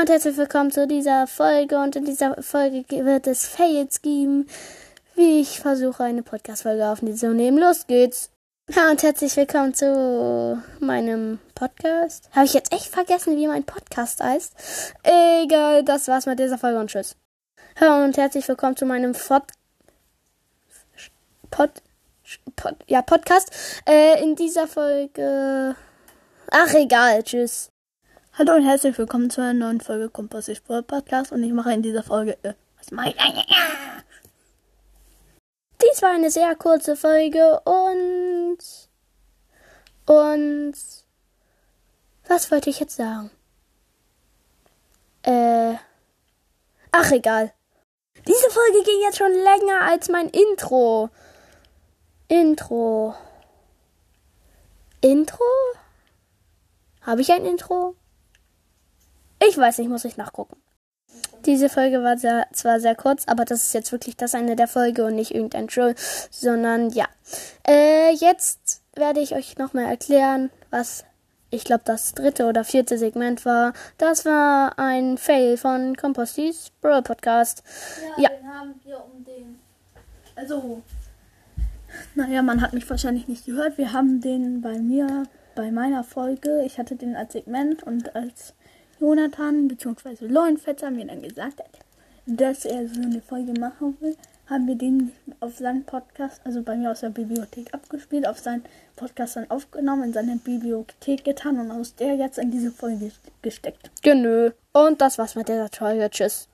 Und herzlich willkommen zu dieser Folge. Und in dieser Folge wird es Fails geben, wie ich versuche, eine Podcast-Folge aufzunehmen. Los geht's! Und herzlich willkommen zu meinem Podcast. Habe ich jetzt echt vergessen, wie mein Podcast heißt? Egal, das war's mit dieser Folge und tschüss. Und herzlich willkommen zu meinem Pod... Pod... Pod ja, Podcast. Äh, in dieser Folge... Ach, egal, tschüss. Hallo und herzlich willkommen zu einer neuen Folge Komposit Podcast und ich mache in dieser Folge äh, was mache ich? Dies war eine sehr kurze Folge und und was wollte ich jetzt sagen? Äh Ach egal. Diese Folge ging jetzt schon länger als mein Intro. Intro. Intro? Habe ich ein Intro? Ich weiß nicht, muss ich nachgucken. Diese Folge war sehr, zwar sehr kurz, aber das ist jetzt wirklich das Ende der Folge und nicht irgendein Troll, sondern ja. Äh, jetzt werde ich euch nochmal erklären, was ich glaube das dritte oder vierte Segment war. Das war ein Fail von Compostis Brawl Podcast. Ja, ja, den haben wir um den. Also, naja, man hat mich wahrscheinlich nicht gehört. Wir haben den bei mir, bei meiner Folge, ich hatte den als Segment und als Jonathan bzw. Leuenfetzer mir dann gesagt hat, dass er so eine Folge machen will, haben wir den auf seinen Podcast, also bei mir aus der Bibliothek abgespielt, auf seinen Podcast dann aufgenommen, in seine Bibliothek getan und aus der jetzt in diese Folge gesteckt. Genö. Und das war's mit dieser Folge. Tschüss.